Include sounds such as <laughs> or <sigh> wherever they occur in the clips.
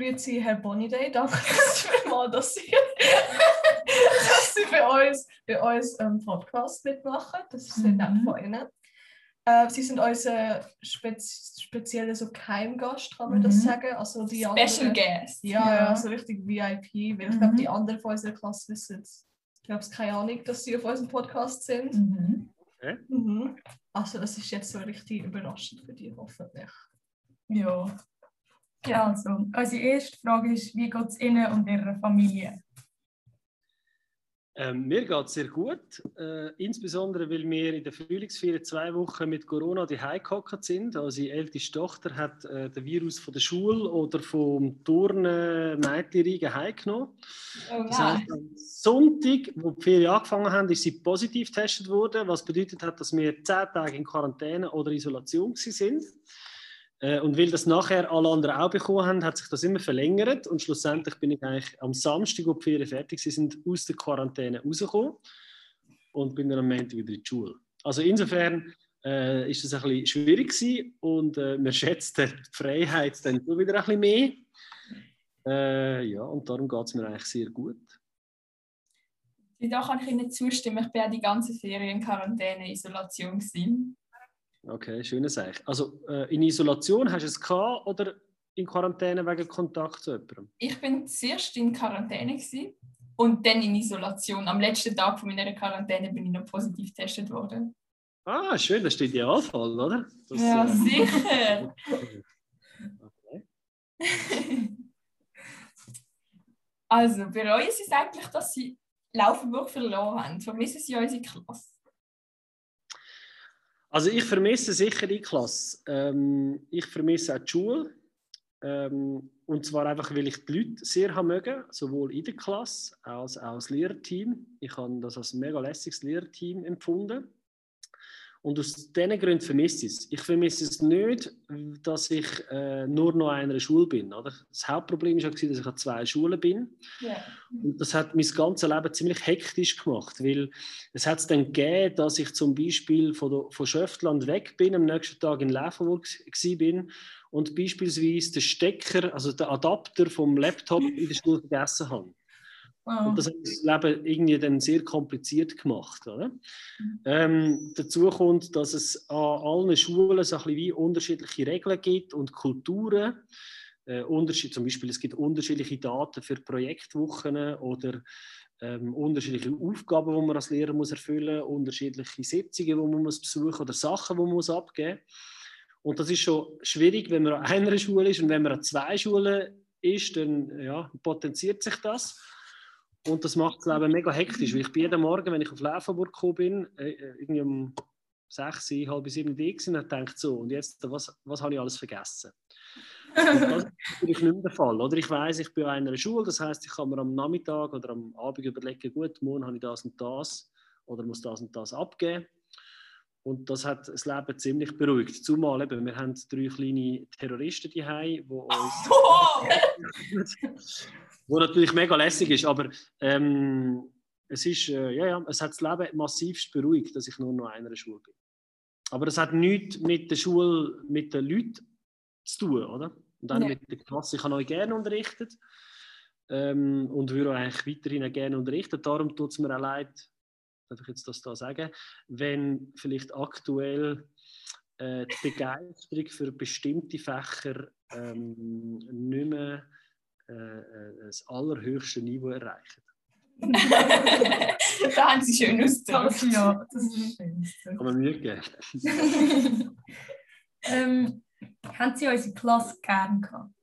Grüezi, Herr Boniday. Danke mal, <laughs> dass Sie, dass Sie bei uns, bei uns ähm, Podcast mitmachen. Das ist sehr nett von Ihnen. Äh, Sie sind unser spez spezieller so Keimgast, kann man das Mhm. sagen. Also die Special anderen, Guest. Ja, Ja. so richtig VIP. Weil ich glaube, Mhm. die anderen von unserer Klasse wissen es. Ich habe keine Ahnung, dass sie auf unserem Podcast sind. Mhm. Mhm. Also das ist jetzt so richtig überraschend für dich, hoffentlich. Ja. Ja, also, unsere erste Frage ist, wie geht es Ihnen und Ihrer Familie? Ähm, mir geht es sehr gut, äh, insbesondere weil wir in der Frühlingsferien zwei Wochen mit Corona die gehockt sind. Also die älteste Tochter hat äh, den Virus von der Schule oder vom Turnen Mädchenreigen heimgenommen. Oh Das heisst, am Sonntag, wo die Ferien angefangen haben, ist sie positiv getestet worden, was bedeutet hat, dass wir zehn Tage in Quarantäne oder Isolation sind. Äh, Und weil das nachher alle anderen auch bekommen haben, hat sich das immer verlängert. Und schlussendlich bin ich eigentlich am Samstag, wo die Ferien fertig sind, aus der Quarantäne rausgekommen und bin dann am Montag wieder in die Schule. Also insofern äh, ist das ein bisschen schwierig gewesen und äh, man schätzt die Freiheit dann wieder ein bisschen mehr. Äh, ja, und darum geht es mir eigentlich sehr gut. Da kann ich Ihnen zustimmen. Ich bin ja die ganze Ferien in Quarantäne, Isolation. Gewesen. Okay, schöne Sache. Also äh, in Isolation hast du es gehabt oder in Quarantäne wegen Kontakt zu jemandem? Ich bin zuerst in Quarantäne gewesen und dann in Isolation. Am letzten Tag von meiner Quarantäne bin ich noch positiv getestet worden. Ah, schön, das ist der Idealfall, oder? Das, ja, äh, sicher. <laughs> <laughs> Also, bereuen Sie es eigentlich, dass Sie Laufenburg verloren haben? Vermissen Sie unsere Klasse? Also ich vermisse sicher die Klasse. Ähm, ich vermisse auch die Schule. Ähm, und zwar einfach, weil ich die Leute sehr haben mögen, sowohl in der Klasse als auch das Lehrerteam. Ich habe das als mega lässiges Lehrerteam empfunden. Und aus diesen Gründen vermisse ich es. Ich vermisse es nicht, dass ich äh, nur noch an einer Schule bin. Oder? Das Hauptproblem war, dass ich an zwei Schulen bin. Ja. Und das hat mein ganzes Leben ziemlich hektisch gemacht, weil es hat es dann gegeben, dass ich zum Beispiel von, der, von Schöftland weg bin, am nächsten Tag in Laufenburg gsi bin und beispielsweise den Stecker, also den Adapter vom Laptop in der Schule vergessen habe. Und das hat das Leben irgendwie dann sehr kompliziert gemacht. Oder? Ähm, dazu kommt, dass es an allen Schulen so ein bisschen wie unterschiedliche Regeln gibt und Kulturen. Äh, Unterschied, zum Beispiel, es gibt unterschiedliche Daten für Projektwochen oder ähm, unterschiedliche Aufgaben, die man als Lehrer muss erfüllen muss, unterschiedliche Sitzungen, die man muss besuchen oder Sachen, die man muss abgeben muss. Und das ist schon schwierig, wenn man an einer Schule ist und wenn man an zwei Schulen ist, dann ja, potenziert sich das. Und das macht das Leben mega hektisch, weil ich bin jeden Morgen, wenn ich auf Laufenburg gekommen bin, äh, irgendwie um sechs, halb sieben Uhr gewesen, und dachte so, und jetzt, was, was habe ich alles vergessen? Und das ist natürlich nicht mehr der Fall. Oder? Ich weiß, ich bin an einer Schule, das heißt, ich kann mir am Nachmittag oder am Abend überlegen, gut, morgen habe ich das und das oder muss das und das abgeben. Und das hat das Leben ziemlich beruhigt. Zumal eben, wir haben drei kleine Terroristen die die uns <laughs> wo natürlich mega lässig ist, aber ähm, es ist, äh, ja, ja, es hat das Leben massivst beruhigt, dass ich nur noch einer Schule bin. Aber das hat nichts mit der Schule, mit den Leuten zu tun, oder? Und auch Ja. mit der Klasse. Ich habe euch gerne unterrichtet ähm, und würde euch eigentlich weiterhin gerne unterrichten. Darum tut es mir auch leid, darf ich jetzt das da sagen, wenn vielleicht aktuell äh, die Begeisterung für bestimmte Fächer ähm, nicht mehr äh, äh, das allerhöchste Niveau erreichen. <laughs> da haben Sie schön ausgedrückt. ja, das ist schön. Kann man Mühe geben. <laughs> ähm, haben Sie unsere Klasse gern gehabt?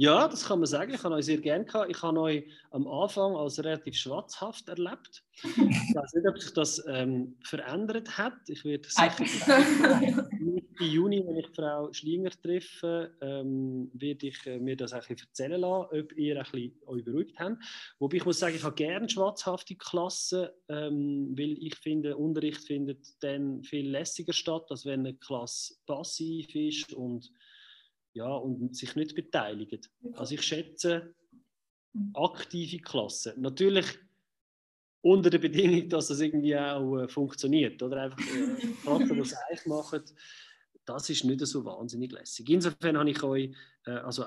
Ja, das kann man sagen. Ich habe euch sehr gerne gehabt. Ich habe euch am Anfang als relativ schwatzhaft erlebt. Ich weiß nicht, ob sich das ähm, verändert hat. Ich werde <laughs> sicher Mitte Juni, wenn ich Frau Schlinger treffe, ähm, werde ich äh, mir das ein bisschen erzählen lassen, ob ihr ein bisschen euch beruhigt habt. Wobei ich muss sagen, ich habe gerne schwatzhafte Klassen, ähm, weil ich finde, Unterricht findet dann viel lässiger statt, als wenn eine Klasse passiv ist und ja, und sich nicht beteiligen. Also ich schätze aktive Klassen. Natürlich unter der Bedingung, dass das irgendwie auch äh, funktioniert. Oder einfach äh, <laughs> Klassen, die es eigentlich machen, das ist nicht so wahnsinnig lässig. Insofern habe ich euch, äh, also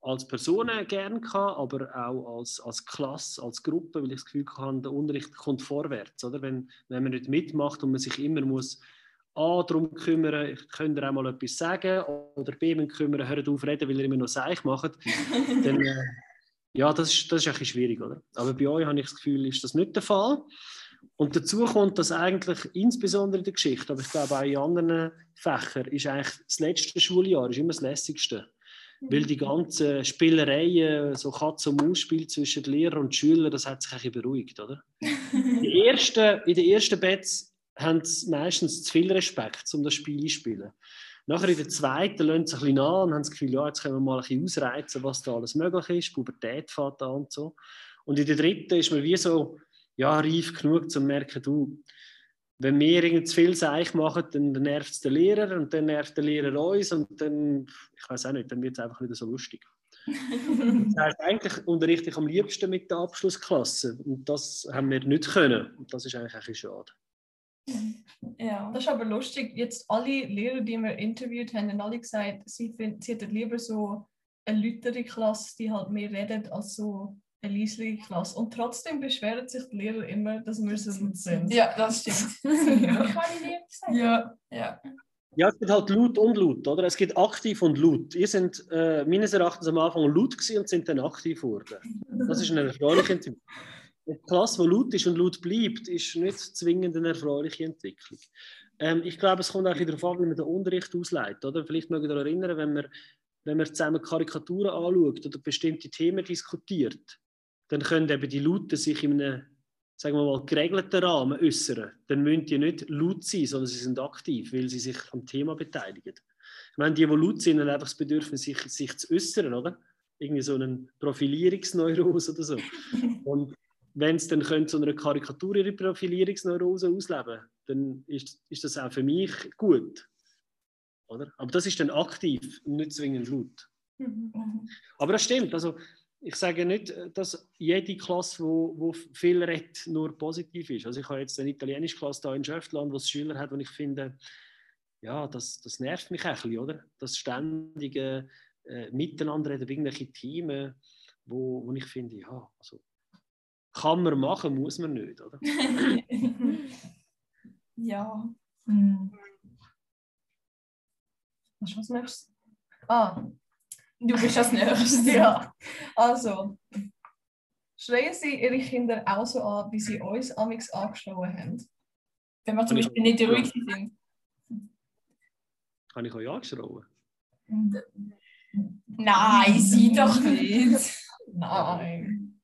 als Personen gerne gehabt, aber auch als, als Klasse, als Gruppe, weil ich das Gefühl hatte, der Unterricht kommt vorwärts. Oder? Wenn, wenn man nicht mitmacht und man sich immer muss A, darum kümmern, ich könnte auch mal etwas sagen, oder B, man kümmern, hört auf reden, weil ihr immer noch Seich macht, <laughs> dann, äh, ja, das ist, das ist ein bisschen schwierig, oder? Aber bei euch habe ich das Gefühl, ist das nicht der Fall. Und dazu kommt, dass eigentlich insbesondere in der Geschichte, aber ich glaube auch in anderen Fächern, ist eigentlich das letzte Schuljahr ist immer das lässigste. Weil die ganzen Spielereien, so Katz- und Maus-Spiel zwischen Lehrer und Schüler, das hat sich ein bisschen beruhigt, oder? <laughs> Die ersten, in den ersten Bets haben meistens zu viel Respekt, um das Spiel zu spielen. Nachher in der zweiten lassen sie ein bisschen nach und haben das Gefühl, ja, jetzt können wir mal ein bisschen ausreizen, was da alles möglich ist. Pubertät fährt an und so. Und in der dritten ist man wie so, ja, reif genug, um zu merken, du, wenn wir irgend zu viel Seich machen, dann nervt es den Lehrer und dann nervt der Lehrer uns und dann, ich weiß auch nicht, dann wird es einfach wieder so lustig. <laughs> das heißt, eigentlich unterrichte ich am liebsten mit der Abschlussklasse und das haben wir nicht können und das ist eigentlich ein bisschen schade. <laughs> Ja. Das ist aber lustig. Jetzt alle Lehrer, die wir interviewt haben, haben alle gesagt, sie, find, sie hätten lieber so eine lautere Klasse, die halt mehr redet, als so eine leisere Klasse. Und trotzdem beschweren sich die Lehrer immer, dass wir so laut sind. ja, das stimmt. <laughs> ja. Ich habe dir gesagt. ja. Ja. Ja, es gibt halt laut und laut, oder? Es gibt aktiv und laut. Ihr seid äh, meines Erachtens am Anfang laut gewesen und sind dann aktiv geworden. Das ist eine erfreuliche Entwicklung. Eine Klasse, die laut ist und laut bleibt, ist nicht zwingend eine erfreuliche Entwicklung. Ähm, ich glaube, es kommt auch darauf an, wie man den Unterricht ausleitet. Oder? Vielleicht mögt ihr erinnern, wenn man, wenn man zusammen Karikaturen anschaut oder bestimmte Themen diskutiert, dann können eben die Lauten sich in einem sagen wir mal, geregelten Rahmen äußern, dann müssen die nicht laut sein, sondern sie sind aktiv, weil sie sich am Thema beteiligen. Ich meine, die, die laut sind, haben einfach das Bedürfnis, sich, sich zu äußern, oder? Irgendwie so einen Profilierungsneurose oder so. <laughs> Und wenn sie dann können, so eine Karikatur ihre Profilierungsneurose ausleben dann ist, ist das auch für mich gut. Oder? Aber das ist dann aktiv und nicht zwingend laut. Mhm. Aber das stimmt. Also, ich sage nicht, dass jede Klasse, wo, wo viel redet, nur positiv ist. Also ich habe jetzt eine italienische Klasse da in Schöftland, wo es Schüler hat, und ich finde, ja, das, das nervt mich ein bisschen, oder? Das ständige äh, Miteinander reden, irgendwelche Themen, wo, wo ich finde, ja, also kann man machen, muss man nicht, oder? <laughs> ja. Hm. Was ist das nächste? Ah, Du bist das Nächste. <laughs> ja. Also, schreien Sie Ihre Kinder auch so an, wie Sie uns amix angeschlagen haben? Wenn wir zum Beispiel nicht ruhig sind. Habe ich euch angeschrien? Nein, sie doch nicht. Nein.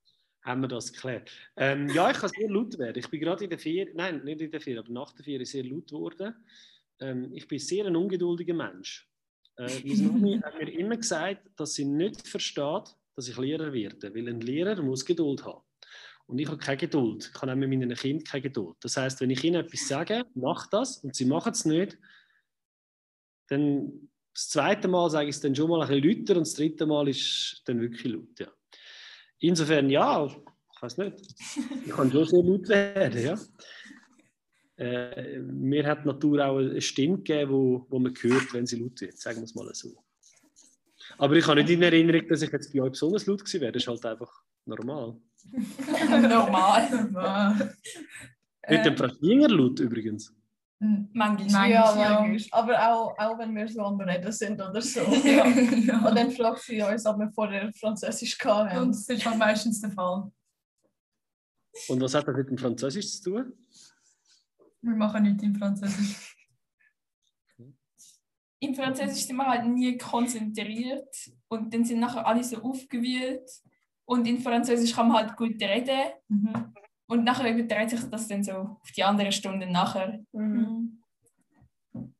Haben wir das geklärt? Ähm, ja, ich kann sehr laut werden. Ich bin gerade in der Ferien, nein, nicht in der Ferien, aber nach der Ferien sehr laut geworden. Ähm, ich bin sehr ein ungeduldiger Mensch. Äh, meine <laughs> Mami hat mir immer gesagt, dass sie nicht versteht, dass ich Lehrer werde, weil ein Lehrer muss Geduld haben. Und ich habe keine Geduld. Ich habe auch mit meinen Kindern keine Geduld. Das heißt, wenn ich ihnen etwas sage, mach das und sie machen es nicht, dann das zweite Mal sage ich es dann schon mal ein bisschen lauter und das dritte Mal ist dann wirklich laut. Ja. Insofern ja, ich weiß nicht. Ich kann schon sehr laut werden, ja. Äh, mir hat die Natur auch eine Stimme gegeben, wo, wo man hört, wenn sie laut wird, sagen wir es mal so. Aber ich habe nicht in Erinnerung, dass ich jetzt bei euch besonders laut gewesen wäre. Das ist halt einfach normal. <laughs> Normal. <laughs> Wird dem Frau laut übrigens? Manchmal. Manchmal. Ja, ja. manchmal. Aber auch, auch wenn wir so am Reden sind oder so. <laughs> Ja. Und dann fragt sie uns, ob wir vorher Französisch hatten. Und das ist halt meistens der Fall. Und was hat das mit dem Französisch zu tun? Wir machen nichts in Französisch. Im Französisch sind wir halt nie konzentriert und dann sind nachher alle so aufgewühlt. Und in Französisch kann man halt gut reden Mhm. Und nachher überträgt sich das dann so auf die andere Stunde nachher. Mhm.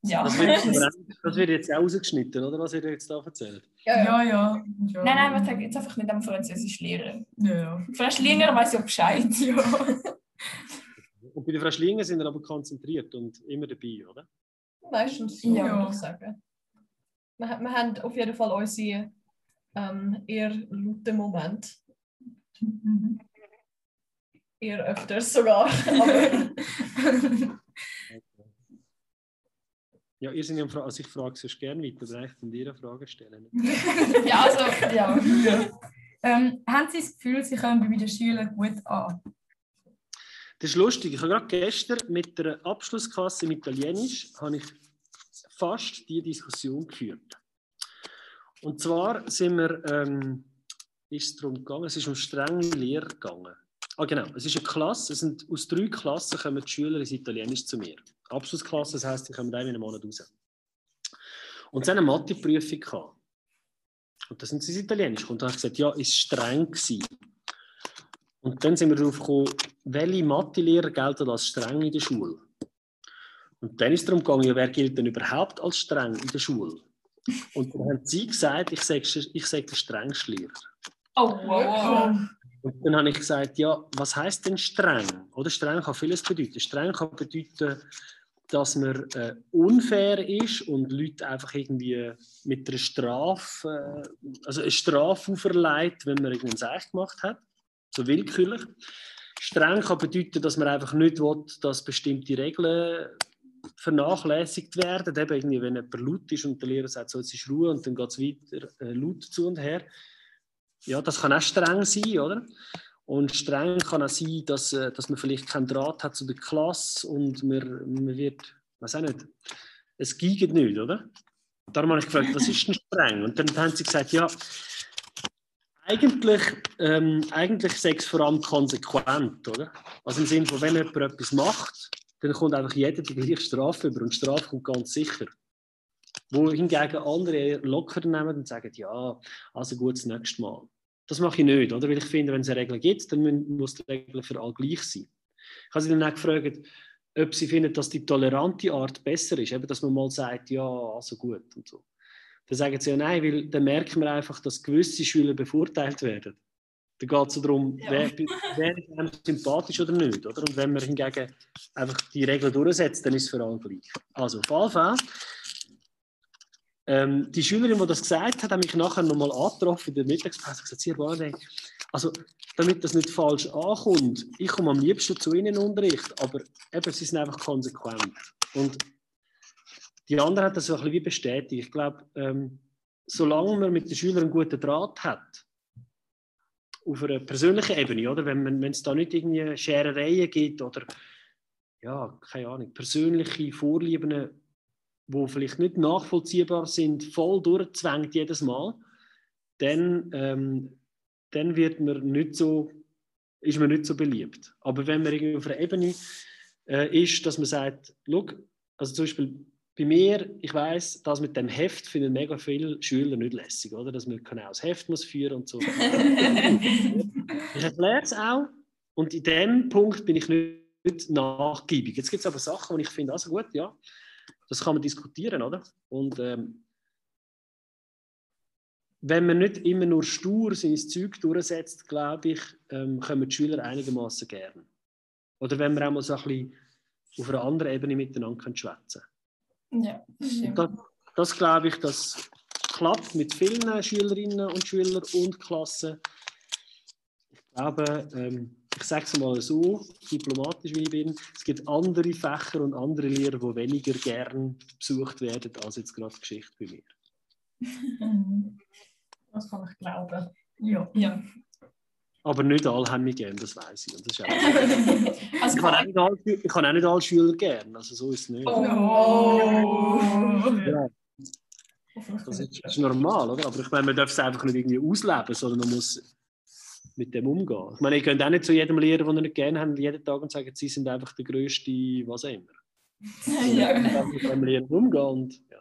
Ja. Das wird, das wird jetzt auch rausgeschnitten, oder? Was ihr jetzt da erzählt. Ja, ja. Ja, ja. ja. Nein, nein, man sagt jetzt einfach nicht am Französisch lehren. Ja, ja. Frau Schlinger weiß <laughs> ja Bescheid. Und bei der Frau Schlinger sind wir aber konzentriert und immer dabei, oder? Meistens so, Ja. würde ich sagen. Wir, wir haben auf jeden Fall unsere ähm, eher lauten Momente. Mhm. Eher öfters sogar. Ja, ihr seid ja Fra also ich frage sonst gerne weiter, aber eigentlich von dir eine Frage stellen. <laughs> Ja, also, ja. Ähm, haben Sie das Gefühl, Sie kommen bei den Schülern gut an? Das ist lustig. Ich habe gerade gestern mit der Abschlussklasse im Italienisch habe ich fast die Diskussion geführt. Und zwar sind wir, ähm, ist es darum gegangen, es ist um strenge Lehre gegangen. Ah genau, es ist eine Klasse, es sind, aus drei Klassen kommen die Schüler ins Italienisch zu mir. Abschlussklasse, das heisst, die kommen einmal im Monat raus. Und sie hatten eine Matheprüfung. Und da sind sie ins Italienisch. Und dann habe ich gesagt, ja, ist streng gewesen. Und dann sind wir darauf gekommen, welche Mathelehrer gelten als streng in der Schule. Und dann ist es darum gegangen, wer gilt denn überhaupt als streng in der Schule? Und dann haben sie gesagt, ich sage, ich sage der strengste Lehrer. Oh, wow. Und dann habe ich gesagt, ja, was heißt denn streng? Oder streng kann vieles bedeuten. Streng kann bedeuten, dass man äh, unfair ist und Leute einfach irgendwie mit einer Strafe, äh, also eine Strafe auferlegt, wenn man irgendeinen Seich gemacht hat, so willkürlich. Streng kann bedeuten, dass man einfach nicht will, dass bestimmte Regeln vernachlässigt werden. Eben irgendwie, wenn jemand laut ist und der Lehrer sagt, so, jetzt ist Ruhe und dann geht es weiter äh, laut zu und her. Ja, das kann auch streng sein, oder? Und streng kann auch sein, dass, äh, dass man vielleicht keinen Draht hat zu der Klasse und man, man wird, weiß auch nicht, es geht nicht, oder? Darum habe ich gefragt, was ist denn streng? Und dann haben sie gesagt, ja, eigentlich, ähm, eigentlich sei es vor allem konsequent, oder? Also im Sinne von, wenn jemand etwas macht, dann kommt einfach jeder die gleiche Strafe über und die Strafe kommt ganz sicher. Wo hingegen andere locker nehmen und sagen, ja, also gut, das nächste Mal. Das mache ich nicht, oder? Weil ich finde, wenn es eine Regel gibt, dann muss die Regel für alle gleich sein. Ich habe sie dann auch gefragt, ob sie finden, dass die tolerante Art besser ist, eben, dass man mal sagt, ja, also gut und so. Dann sagen sie ja nein, weil dann merken wir einfach, dass gewisse Schüler bevorteilt werden. Da geht es darum, ja. wer, wer ist einem sympathisch oder nicht. Oder? Und wenn man hingegen einfach die Regeln durchsetzt, dann ist es für alle gleich. Also auf jeden Fall, ähm, die Schülerin, die das gesagt hat, hat mich nachher nochmal angetroffen in der Mittagspause und gesagt, Sie, also damit das nicht falsch ankommt, ich komme am liebsten zu Ihnen in den Unterricht, aber eben, Sie sind einfach konsequent. Und die andere hat das so ein bisschen wie bestätigt. Ich glaube, ähm, solange man mit den Schülern einen guten Draht hat, auf einer persönlichen Ebene, oder? Wenn, man, wenn es da nicht irgendwie Scherereien gibt oder ja, keine Ahnung, persönliche Vorlieben, die vielleicht nicht nachvollziehbar sind, voll durchzwängt jedes Mal, dann, ähm, dann wird man nicht so, ist man nicht so beliebt. Aber wenn man irgendwie auf einer Ebene äh, ist, dass man sagt, look, also zum Beispiel bei mir, ich weiß, das mit dem Heft finden mega viele Schüler nicht lässig, oder? Dass man genau das Heft muss führen und so. <laughs> ich erkläre es auch und in dem Punkt bin ich nicht nachgiebig. Jetzt gibt es aber Sachen, wo ich finde, also gut, ja, das kann man diskutieren, oder? Und ähm, wenn man nicht immer nur stur sein Zeug durchsetzt, glaube ich, ähm, kommen die Schüler einigermaßen gern. Oder wenn wir auch mal so ein bisschen auf einer anderen Ebene miteinander schwätzen können. Ja. Das, das glaube ich, das klappt mit vielen Schülerinnen und Schülern und Klassen. Ich glaube, ähm, ich sage es mal so, diplomatisch wie ich bin, es gibt andere Fächer und andere Lehrer, die weniger gern besucht werden als jetzt gerade Geschichte bei mir. <laughs> Das kann ich glauben. Ja. ja. Aber nicht alle haben mich gern, das weiß ich. Und das ist auch <laughs> also ich, kann auch nicht alle, ich kann auch nicht alle Schüler gern, also so ist es nicht. Oh. Ja. Das ist, das ist, normal, oder? Aber ich meine, man darf es einfach nicht irgendwie ausleben, sondern man muss mit dem umgehen. Ich meine, ihr könnt auch nicht zu jedem Lehrer, den ihr nicht gerne habt, jeden Tag und sagen, sie sind einfach der größte, was auch immer. <laughs> ja. Genau. mit dem Lehrer umgehen und ja.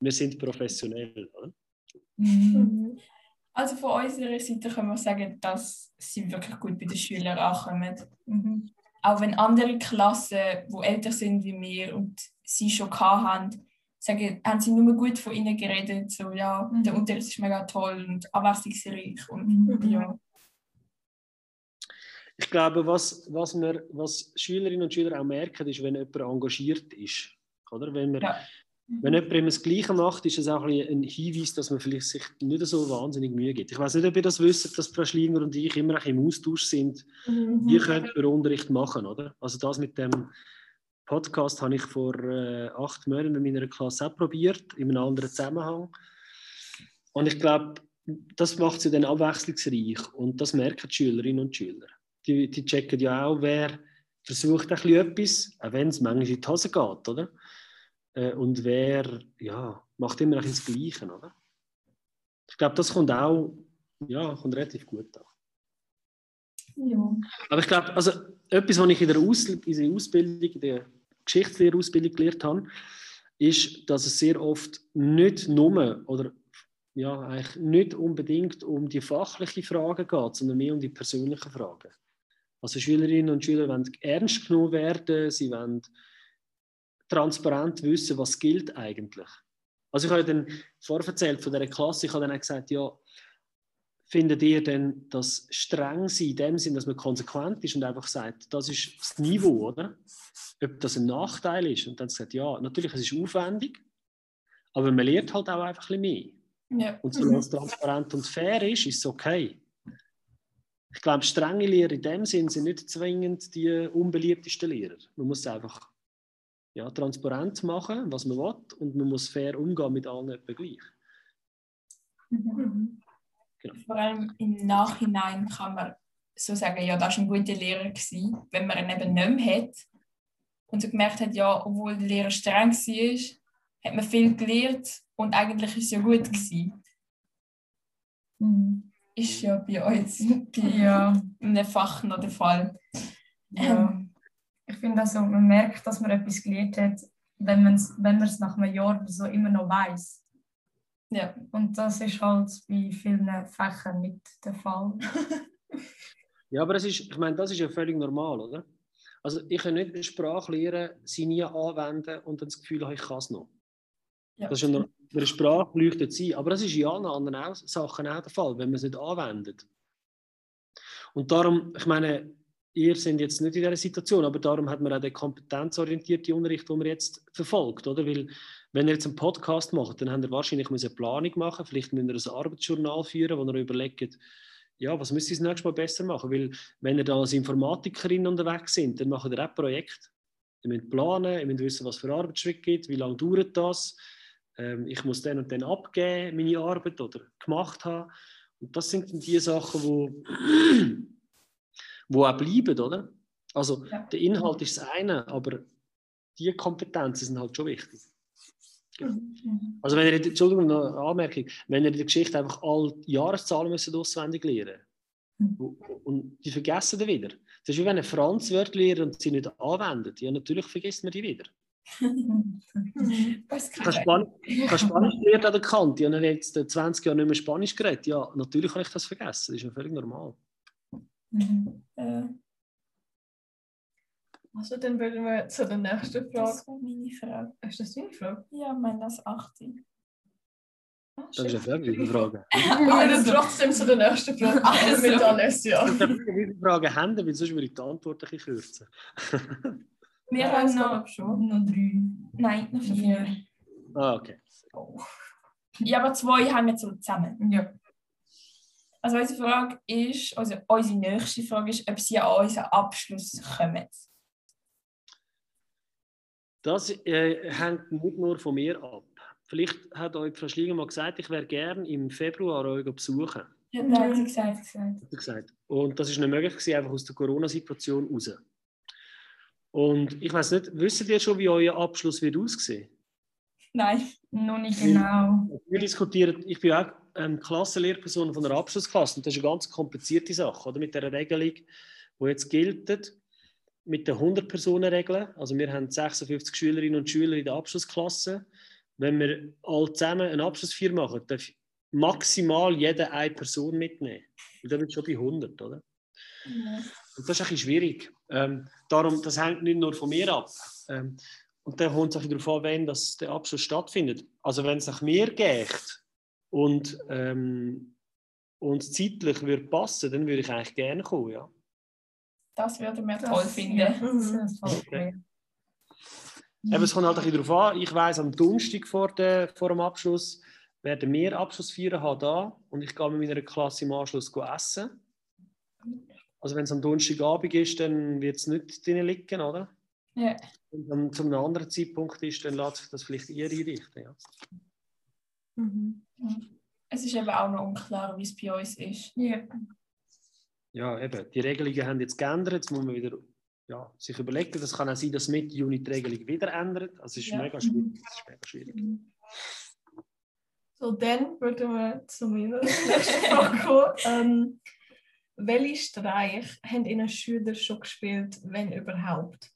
wir sind professionell, oder? Mhm. Also von unserer Seite können wir sagen, dass sie wirklich gut bei den Schülern ankommen. Mhm. Auch wenn andere Klassen, die älter sind wie wir und sie schon haben, sagen, haben sie nur gut von ihnen geredet. So, ja, mhm. der Unterricht ist mega toll und abwechslungsreich. Und, mhm. ja. Ich glaube, was, was, wir, was Schülerinnen und Schüler auch merken, ist, wenn jemand engagiert ist. Oder? Wenn wir, ja. Wenn jemand immer das Gleiche macht, ist es auch ein, Hinweis, dass man vielleicht sich nicht so wahnsinnig Mühe gibt. Ich weiß nicht, ob ihr das wisst, dass Frau Schlinger und ich immer im Austausch sind. Mhm. Wie könnt ihr Unterricht machen, oder? Also das mit dem, Podcast habe ich vor äh, acht Monaten mit meiner Klasse auch probiert, in einem anderen Zusammenhang. Und ich glaube, das macht sie dann abwechslungsreich und das merken die Schülerinnen und Schüler. Die, die checken ja auch, wer versucht ein bisschen etwas, auch wenn es manchmal in die Hose geht, oder? Äh, und wer ja, macht immer ein das Gleiche, oder? Ich glaube, das kommt auch ja, kommt relativ gut an. Ja. Aber ich glaube, also etwas, was ich in der, Aus in der Ausbildung, in der Geschichtslehrerausbildung gelernt habe, ist, dass es sehr oft nicht nur oder ja, eigentlich nicht unbedingt um die fachliche Frage geht, sondern mehr um die persönlichen Fragen. Also Schülerinnen und Schüler wollen ernst genommen werden, sie wollen transparent wissen, was gilt eigentlich. Also ich habe dann vorher von dieser Klasse, ich habe dann auch gesagt, ja, findet ihr denn das streng sein, in dem Sinn, dass man konsequent ist und einfach sagt, das ist das Niveau, oder? Ob das ein Nachteil ist. Und dann sagt, ja, natürlich, es ist aufwendig, aber man lernt halt auch einfach ein bisschen mehr. Ja. Und solange es transparent und fair ist, ist es okay. Ich glaube, strenge Lehrer in dem Sinn sind nicht zwingend die unbeliebtesten Lehrer. Man muss einfach ja, transparent machen, was man will, und man muss fair umgehen mit allen gleich. Mhm. Genau. Vor allem im Nachhinein kann man so sagen, ja, das war ein guter Lehrer, gewesen, wenn man ihn eben nicht mehr hat und so gemerkt hat, ja, obwohl der Lehrer streng war, hat man viel gelernt und eigentlich ist es ja gut gewesen. Mhm. Ist ja bei uns bei ja. einem Fach noch der Fall. Ja. Ähm. Ich finde also, man merkt, dass man etwas gelernt hat, wenn man es wenn nach einem Jahr so immer noch weiß. Ja, und das ist halt bei vielen Fächern nicht der Fall. <laughs> ja, aber das ist, ich meine, das ist ja völlig normal, oder? Also ich kann nicht eine Sprache lernen, sie nie anwenden und dann das Gefühl haben, ich kann es noch. Ja. Das ist eine, eine Sprache leuchtet sie, aber das ist in allen anderen Sachen auch der Fall, wenn man es nicht anwendet. Und darum, ich meine, ihr seid jetzt nicht in dieser Situation, aber darum hat man auch den kompetenzorientierten Unterricht, den man jetzt verfolgt, oder? Weil wenn ihr jetzt einen Podcast macht, dann habt ihr wahrscheinlich eine Planung machen, vielleicht müsst ihr ein Arbeitsjournal führen, wo ihr überlegt, ja, was müsst ihr das nächste Mal besser machen? Weil wenn ihr da als Informatikerin unterwegs sind, dann macht ihr auch Projekt. Ihr müsst planen, ihr müsst wissen, was für Arbeitsschritte gibt, wie lange dauert das. Ähm, ich muss dann und dann abgeben, meine Arbeit oder gemacht haben. Und das sind dann die Sachen, wo, wo auch bleiben, oder? Also ja. der Inhalt ist das eine, aber die Kompetenzen sind halt schon wichtig. Mhm. Also wenn ihr, Entschuldigung, noch eine Anmerkung, wenn ihr in der Geschichte einfach alle Jahreszahlen müsst auswendig lernen mhm. und die vergessen dann wieder. Das ist wie wenn ein Franz Wörter lernt und sie nicht anwendet. Ja, natürlich vergisst man die wieder. Was kann Spanisch, Spanisch lernt an der Kante. Ja, dann jetzt 20 Jahre nicht mehr Spanisch geredet. Ja, natürlich kann ich das vergessen. Das ist ja völlig normal. Mhm. Äh. Also dann würden wir zu der nächsten Frage. Das war meine Frage. Ist das deine Frage? Ja, ich meine das 18. Ah, das ist eine wirklich Frage. <laughs> Wir würden trotzdem zu der nächsten Frage <laughs> also. mit Alessia. Ich habe viele Fragen haben, weil sonst würde ich die Antwort ein bisschen kürzen. <laughs> Wir ja, haben noch, schon. noch drei. Nein, noch vier. Ah, okay. Oh. Ja, aber zwei haben wir so zusammen. Ja. Also unsere Frage ist, also unsere nächste Frage ist, ob Sie an unseren Abschluss kommen. Das äh, hängt nicht nur von mir ab. Vielleicht hat euch Frau Schlinger mal gesagt, ich wäre gerne im Februar euch besuchen. Ja, das hat sie gesagt. Und das ist nicht möglich gewesen, einfach aus der Corona-Situation raus. Und ich weiß nicht, wisst ihr schon, wie euer Abschluss wird aussehen? Nein, noch nicht genau. Wir diskutieren, ich bin auch ähm, Klassenlehrperson von einer Abschlussklasse und das ist eine ganz komplizierte Sache, oder? Mit der Regelung, die jetzt gilt mit der 100-Personen-Regel. Also wir haben 56 Schülerinnen und Schüler in der Abschlussklasse. Wenn wir alle zusammen eine Abschlussfeier machen, darf maximal jede eine Person mitnehmen. Und dann wird schon bei 100, oder? Ja. Und das ist ein bisschen schwierig. Ähm, darum, das hängt nicht nur von mir ab. Ähm, und dann kommt es darauf an, wenn das der Abschluss stattfindet. Also wenn es nach mir geht und ähm, uns zeitlich würde passen, dann würde ich eigentlich gerne kommen, ja. Das würde wir toll finden. Ja, das okay. Eben, es kommt halt ein bisschen darauf an. Ich weiss, am Donnerstag vor, der, vor dem Abschluss werden wir Abschlussfeiern haben da und ich gehe mit meiner Klasse im Anschluss essen. Also wenn es am Donnerstagabend ist, dann wird es nicht drin liegen, oder? Ja. Und dann zu einem anderen Zeitpunkt ist, dann lässt sich das vielleicht eher einrichten. Ja. Mhm. Es ist eben auch noch unklar, wie es bei uns ist. Ja. ja, eben. Die Regelungen haben jetzt geändert. Jetzt muss man wieder ja, sich überlegen. Das kann auch sein, dass Mitte Juni die Regelung wieder ändert. Also es ist Ja. mega schwierig. Es ist mega schwierig. So, dann würden wir zu meiner <laughs> nächsten Frage kommen. Ähm, welche Streich haben Ihnen Schüler schon gespielt, wenn überhaupt?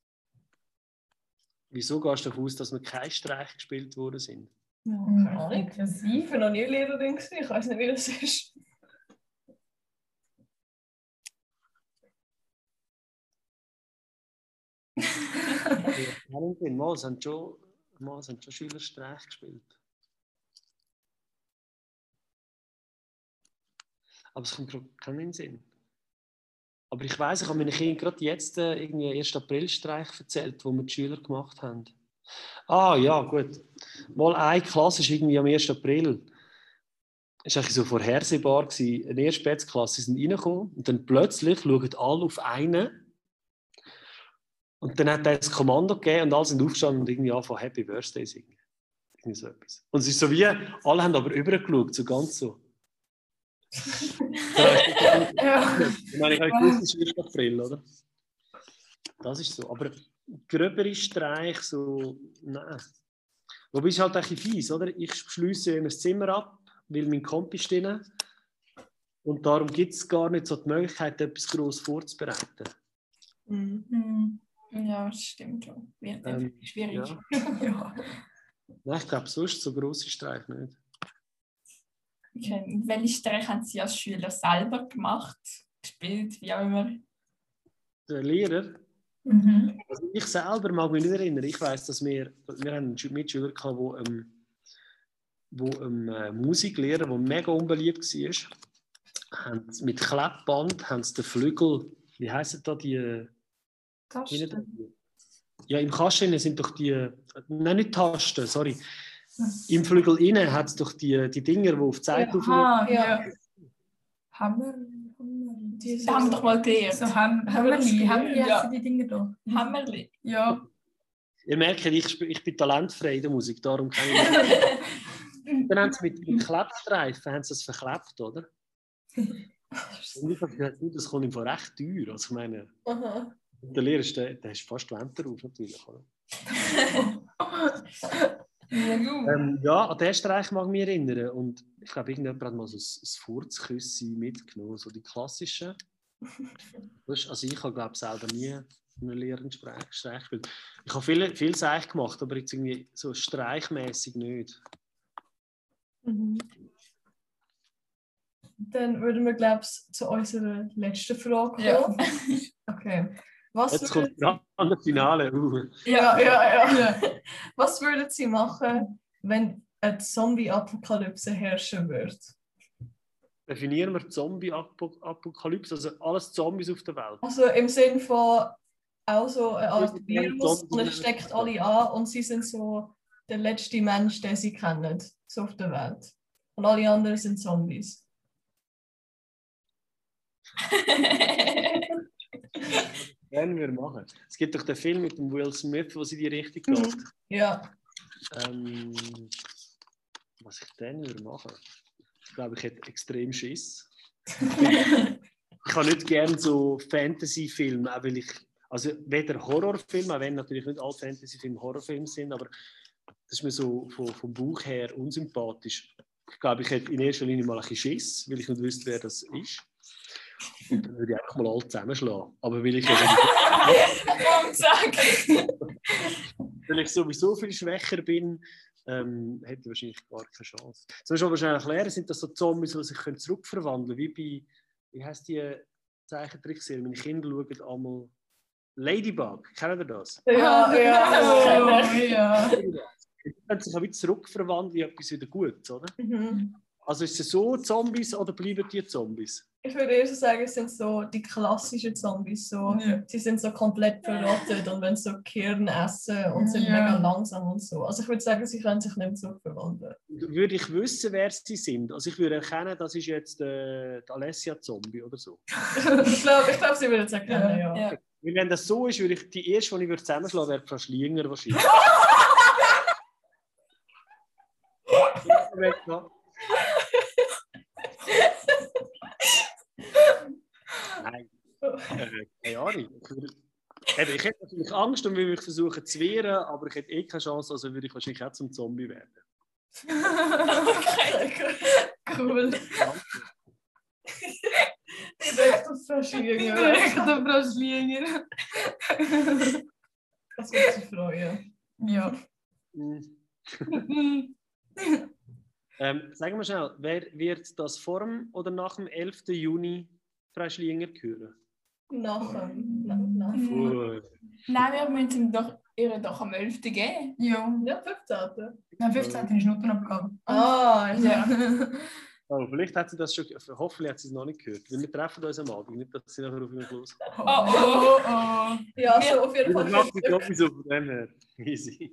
Wieso gehst du davon aus, dass wir keine Streich gespielt worden sind? Mhm. keine Ahnung. Ich bin noch nie Lehrerin, gewesen. ich weiß nicht, wie das ist. Ja, mal, es haben schon, mal, es haben schon Schüler Streich gespielt. Aber es kommt gerade keinen Sinn. Aber ich weiß, ich habe meinen Kindern gerade jetzt äh, irgendwie 1. April-Streich erzählt, wo wir die Schüler gemacht haben. Ah, ja, gut. Mal eine Klasse ist irgendwie am 1. April. Es war so vorhersehbar. Gewesen. Eine erste Spätzklasse sind reingekommen und dann plötzlich schauen alle auf einen. Und dann hat er das Kommando gegeben und alle sind aufgestanden und irgendwie angefangen Happy Birthday singen. Irgendwie so etwas. Und es ist so wie, alle haben aber übergeschaut, so ganz so. <laughs> ja. Ich meine, ich habe gewusst, es ist 1. April, oder? Das ist so. Aber gröbere Streich, so, nein. Wobei es halt ein fies, oder? Ich schließe immer das Zimmer ab, weil mein Kompi ist drin. Und darum gibt es gar nicht so die Möglichkeit, etwas gross vorzubereiten. Mhm. Ja, das stimmt schon. Wird Ähm, schwierig. Ja. <laughs> Ja. Nein, ich glaube, sonst so grosse Streich nicht. Okay. Welche Streiche haben Sie als Schüler selber gemacht, gespielt, wie auch immer? Der Lehrer, Mhm. also ich selber mag mich nicht erinnern. Ich weiß, dass wir, wir haben einen Schü- Mitschüler hatten, wo, ähm, wo ein äh, Musiklehrer, der mega unbeliebt war, haben mit Klebband haben sie den Flügel, wie heißen da die? äh, Tasten. Ja, im Kasten sind doch die, äh, nein, nicht Tasten, sorry. Im Flügel innen hat es doch die, die Dinger, die auf die Seite ja. Aha, Ja. ja. Hammer. Hammer. Die haben wir doch mal gelernt. So Ham Hammerli. Hammerli Ja. die Dinge da. Hammerli. Ja. Ihr merkt, ich, ich bin talentfrei in der Musik, darum kann ich. <laughs> Dann haben sie mit, mit Klebstreifen haben sie das verklebt, oder? <laughs> Und ich habe gesagt, du, das kommt ihm von recht teuer. Also ich meine, Aha. der Lehrer ist, der, der ist fast Wand drauf, natürlich. Oder? <laughs> Ähm, ja, an diesen Streich mag ich mich erinnern. Und ich glaube, irgendjemand hat mal so ein, ein Furzküssi mitgenommen, so die klassischen. Weißt, also ich habe, glaube ich, selber nie einen Streich Streich gespielt. Ich habe viel, viel Seich gemacht, aber jetzt irgendwie so streichmäßig nicht. Mhm. Dann würden wir, glaube ich, zu unserer letzten Frage kommen. Ja. <laughs> Okay. Was Jetzt würden, kommt das Finale. Uh. <laughs> ja, ja, ja. Was würden Sie machen, wenn eine Zombie-Apokalypse herrschen würde? Definieren wir Zombie-Apokalypse, also alles Zombies auf der Welt. Also im Sinn von auch so eine Art Ja, Virus und es steckt alle an und sie sind so der letzte Mensch, den sie kennen, so auf der Welt. Und alle anderen sind Zombies. <laughs> <laughs> Werden wir machen. Es gibt doch den Film mit dem Will Smith, wo sie die Richtung Mhm. geht. Ja. Ähm, was ich dann würde machen? Ich glaube, ich hätte extrem Schiss. ich habe nicht gerne so Fantasy-Filme, auch weil ich, also weder Horrorfilme, auch wenn natürlich nicht alle Fantasy-Filme Horrorfilme sind, aber das ist mir so vom, vom Buch her unsympathisch. Ich glaube, ich hätte in erster Linie mal ein bisschen Schiss, weil ich nicht wüsste, wer das ist. Und dann würde ich einfach mal alle zusammenschlagen. Aber weil ich, sag. weil ich sowieso viel schwächer bin, ähm, hätte ich wahrscheinlich gar keine Chance. Zum Beispiel wahrscheinlich erklären, sind das so Zombies, die sich können zurückverwandeln können, wie bei, wie heisst die Zeichentrickserie? Meine Kinder schauen einmal Ladybug, kennen ihr das? Ja, ja. Ja. Die können sich auch wieder zurückverwandeln in etwas wieder Gutes, oder? Mhm. Also ist es so Zombies oder bleiben die Zombies? Ich würde eher so sagen, es sind so die klassischen Zombies. So. Ja. Sie sind so komplett verrottet und wenn sie so Kirn essen und sind Ja. mega langsam und so. Also ich würde sagen, sie können sich nicht so verwandeln. Würde ich wissen, wer sie sind? Also ich würde erkennen, das ist jetzt äh, die Alessia Zombie oder so. <laughs> ich glaube, ich glaub, sie würden es erkennen, ja. Ja. Weil wenn das so ist, würde ich die erste, die ich würde zusammenschlagen wäre Frau Schlinger wahrscheinlich. <laughs> Nein, äh, keine Ahnung. Ich, würde, eben, ich hätte natürlich Angst und würde mich versuchen zu wehren, aber ich hätte eh keine Chance, also würde ich wahrscheinlich auch zum Zombie werden. cool. Direkt auf Frau Schlinger. Direkt auf Frau Schlinger. Das würde sie freuen. Ja. <laughs> Ähm, sagen wir schnell, wer wird das vor dem oder nach dem 11. Juni Hören? Nachher. Na, nach. Puh. Nein, wir müssen ihm doch, am 11. geben. Ja. Ja, 15. Am 15. ist Notenabgabe. Ah, ja. Oh, vielleicht hat sie das schon, hoffentlich hat sie es noch nicht gehört. Weil wir treffen uns am Abend, nicht, dass sie nachher auf mich los. Oh, oh, oh. Ja, so auf jeden Fall. macht mich sowieso von dem her. Easy.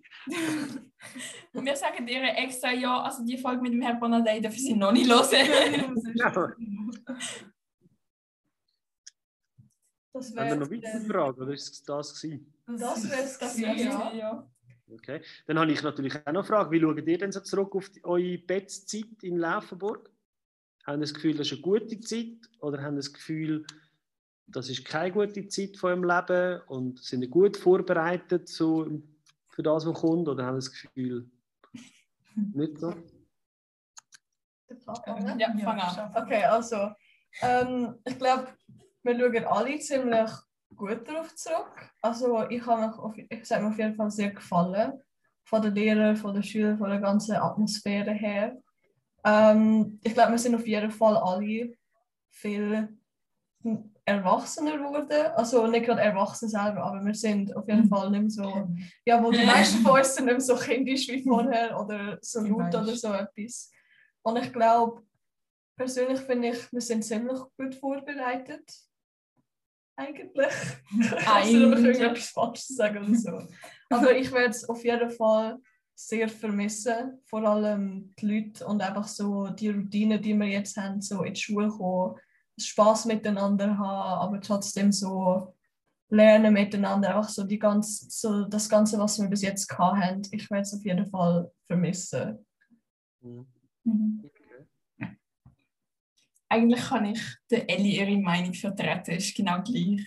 Und wir sagen dir extra ja, also die Folge mit dem Herrn Bonadei dürfen sie noch nicht hören. <laughs> <laughs> Das Haben wir wäre noch weitere Fragen oder ist es das gewesen? Das wäre es gewesen, ja. ja. Okay. Dann habe ich natürlich auch noch eine Frage. Wie schaut ihr denn so zurück auf die, eure Bettzeit in Laufenburg? Haben ihr das Gefühl, das ist eine gute Zeit? Oder haben ihr das Gefühl, das ist keine gute Zeit von eurem Leben? Und sind ihr gut vorbereitet so für das, was kommt? Oder haben ihr das Gefühl, nicht so? Ja, fang an. Okay, also, ähm, ich glaube, wir schauen alle ziemlich gut darauf zurück. Also, ich habe mich auf, ich sag mir auf jeden Fall sehr gefallen. Von den Lehrern, von den Schülern, von der ganzen Atmosphäre her. Ähm, ich glaube, wir sind auf jeden Fall alle viel erwachsener geworden. Also nicht gerade erwachsen selber, aber wir sind auf jeden Fall nicht mehr so. Ja, wo die meisten von uns sind nicht mehr so kindisch wie vorher oder so laut oder so etwas. Und ich glaube, persönlich finde ich, wir sind ziemlich gut vorbereitet. Eigentlich. <laughs> <laughs> Also, ich Eigentlich. irgendetwas falsch sagen oder so. Aber ich werde es auf jeden Fall sehr vermissen. Vor allem die Leute und einfach so die Routine, die wir jetzt haben, so in die Schule kommen, Spaß miteinander haben, aber trotzdem so lernen miteinander, einfach so, die ganz, so das Ganze, was wir bis jetzt gehabt haben. Ich werde es auf jeden Fall vermissen. Mhm. Mhm. Eigentlich kann ich der Ellie ihre Meinung vertreten, ist genau gleich.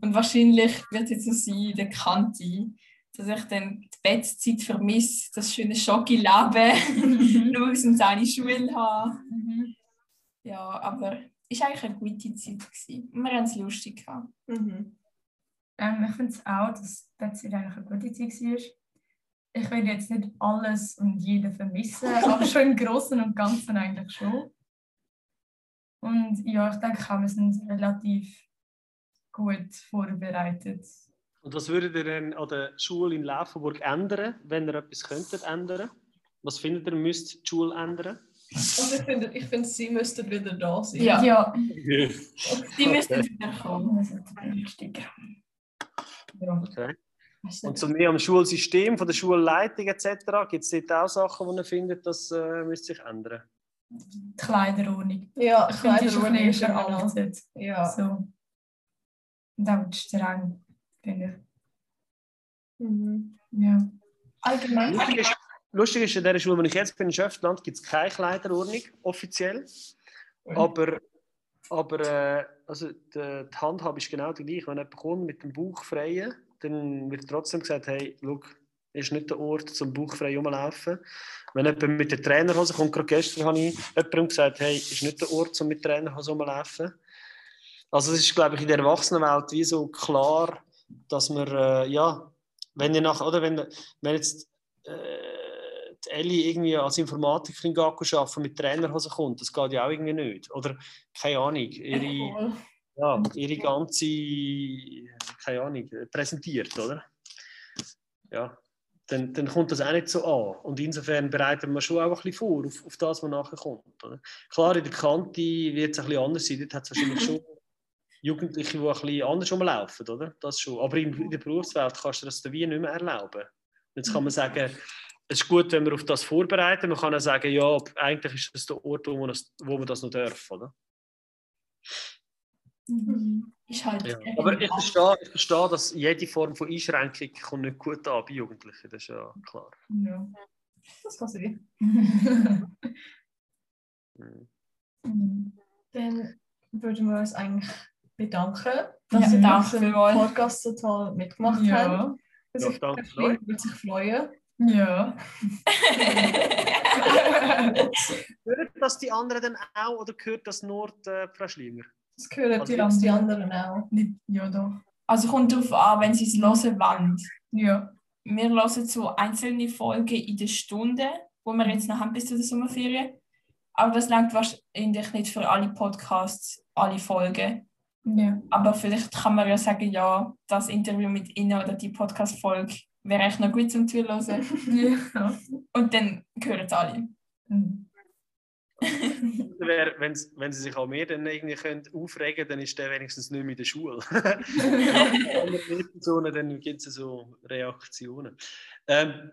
Und wahrscheinlich wird es jetzt so sein, der Kante, dass ich dann die Bettzeit vermisse, das schöne Schocki-Leben, <laughs> nur aus dem seine Schule habe. Mhm. Ja, aber es war eigentlich eine gute Zeit. Gewesen. Wir haben es lustig gehabt. Mhm. Ähm, ich finde es auch, dass das eigentlich eine gute Zeit war. Ich will jetzt nicht alles und jeden vermissen, aber schon im Großen und Ganzen eigentlich schon. Und ja, ich denke auch, wir sind relativ gut vorbereitet. Und was würdet ihr denn an der Schule in Laufenburg ändern, wenn ihr etwas könntet ändern? Was findet ihr, müsst die Schule ändern? Also ich finde, ich finde, sie müssten wieder da sein. Ja. Ja. Die müssen wieder kommen. Also, richtig. Ja. Okay. Und so mehr am Schulsystem, von der Schulleitung etc. Gibt es dort auch Sachen, die ihr findet, das äh, müsste sich ändern? Die Kleiderordnung. Ja, Ich finde, die ist ein Kleiderordnung bisschen veraltet. Ja. So. Und auch streng, finde Mhm. ich. Ja. Allgemein. Lustig ist, lustig ist, in der Schule, wo ich jetzt bin, in Schöftland, gibt es keine Kleiderordnung, offiziell. Aber, aber äh, also die, die Handhabe ist genau die gleiche. Wenn jemand kommt mit dem Bauch frei, dann wird trotzdem gesagt, hey, schau, ist nicht der Ort zum bauchfrei rumlaufen. Wenn jemand mit der Trainerhose kommt, gerade gestern habe ich jemandem gesagt, hey, ist nicht der Ort zum mit Trainerhose rumlaufen. Also es ist, glaube ich, in der Erwachsenenwelt wie so klar, dass man, äh, ja, wenn ihr nach, oder wenn, wenn jetzt äh, die Ellie irgendwie als Informatikerin arbeiten mit Trainerhose kommt, das geht ja auch irgendwie nicht. Oder, keine Ahnung, ihre, ja, ihre ganze, keine Ahnung, präsentiert, oder? Ja. Dann, dann kommt das auch nicht so an. Und insofern bereiten wir schon auch ein bisschen vor auf, auf das, was nachher kommt. Oder? Klar, in der Kante wird es ein bisschen anders sein. Dort hat es wahrscheinlich <laughs> schon Jugendliche, die ein bisschen anders rumlaufen, oder? Das schon. Aber in, der Berufswelt kannst du das wie nicht mehr erlauben. Jetzt kann man sagen, es ist gut, wenn wir auf das vorbereiten. Man kann auch sagen, ja, eigentlich ist das der Ort, wo man das, wo man das noch darf, oder? Mhm. Ist halt ja. Aber ich verstehe, ich verstehe, dass jede Form von Einschränkung kommt nicht gut an bei Jugendlichen, das ist ja klar. Ja, das kann sein. <laughs> mhm. Dann würden wir uns eigentlich bedanken, dass ja, Sie danke den Podcast so toll mitgemacht ja. haben. Ja, ich würde sich freuen. Ja. <laughs> Hört das die anderen dann auch oder gehört das nur die Frau Schlinger? Das hören Also die, die anderen auch. Nicht, ja, doch. Also kommt darauf an, wenn sie es hören wollen. Ja. Wir hören so einzelne Folgen in der Stunde, wo wir jetzt noch haben bis zu der Sommerferien. Aber das langt wahrscheinlich nicht für alle Podcasts, alle Folgen. Ja. Aber vielleicht kann man ja sagen, ja, das Interview mit Ihnen oder die Podcast-Folge wäre echt noch gut zum Zuhören. <laughs> ja. Und dann hören es alle. Mhm. Wär, wenn, wenn sie sich an mir dann irgendwie können aufregen können, dann ist der wenigstens nicht mehr in der Schule. <laughs> <laughs> Personen, dann gibt es so Reaktionen. Ähm,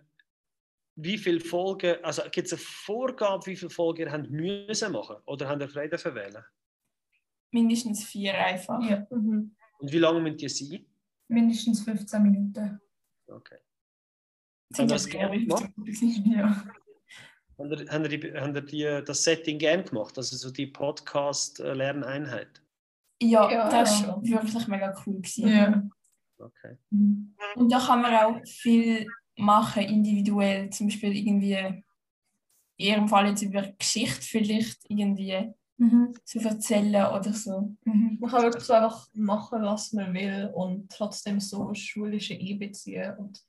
wie viele Folgen, also gibt es eine Vorgabe, wie viele Folgen ihr habt müssen machen oder habt ihr frei dafür wählen? Mindestens vier einfach. ja. Mhm. Und wie lange müsst ihr sein? Mindestens 15 Minuten. Okay. Sind ihr das das gerne? Ja. Habt ihr, habt ihr, ihr die, das Setting gern gemacht, also so die Podcast-Lerneinheit? Ja, Ja, das ja. war wirklich mega cool. Gewesen. Ja. Okay. Mhm. Und da kann man auch viel machen, individuell. Zum Beispiel irgendwie, in ihrem Fall jetzt über Geschichte vielleicht irgendwie Mhm. zu erzählen oder so. Mhm. Man kann wirklich so einfach machen, was man will und trotzdem so schulische einbeziehen. Und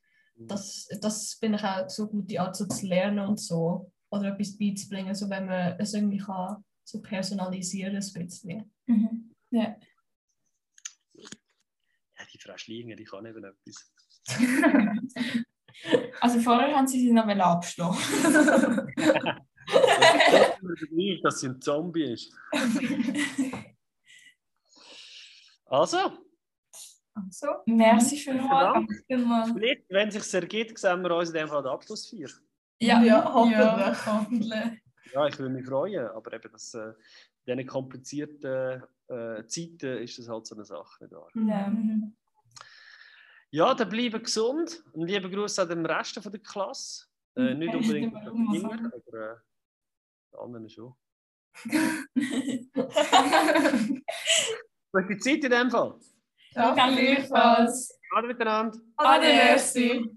das, das bin ich auch so gut, die Art so zu lernen und so. Oder etwas beizubringen, so wenn man es irgendwie kann, so personalisieren ein bisschen. Mhm. Ja. Ja, die Frau Schlinger, die kann eben etwas. <laughs> Also vorher haben sie sie noch abschlagen. <laughs> <laughs> dass sie ein Zombie ist. Also, Also, Merci für Dank. immer. vielleicht, wenn es sich ergibt, sehen wir uns in dem Fall den Abschlussfeier. Ja, ja hoffentlich. Ja, hoffentlich. Ja, ich würde mich freuen, aber eben das, äh, in diesen komplizierten äh, Zeiten ist das halt so eine Sache. Nicht wahr? Ja. Mhm. Ja, dann bleiben gesund. Einen lieben Gruß an den Rest der Klasse. Äh, nicht Ja, unbedingt an die Kinder, aber äh, die anderen schon. Gute Zeit in dem Fall. Danke gleichfalls. Ade miteinander. Ade, merci.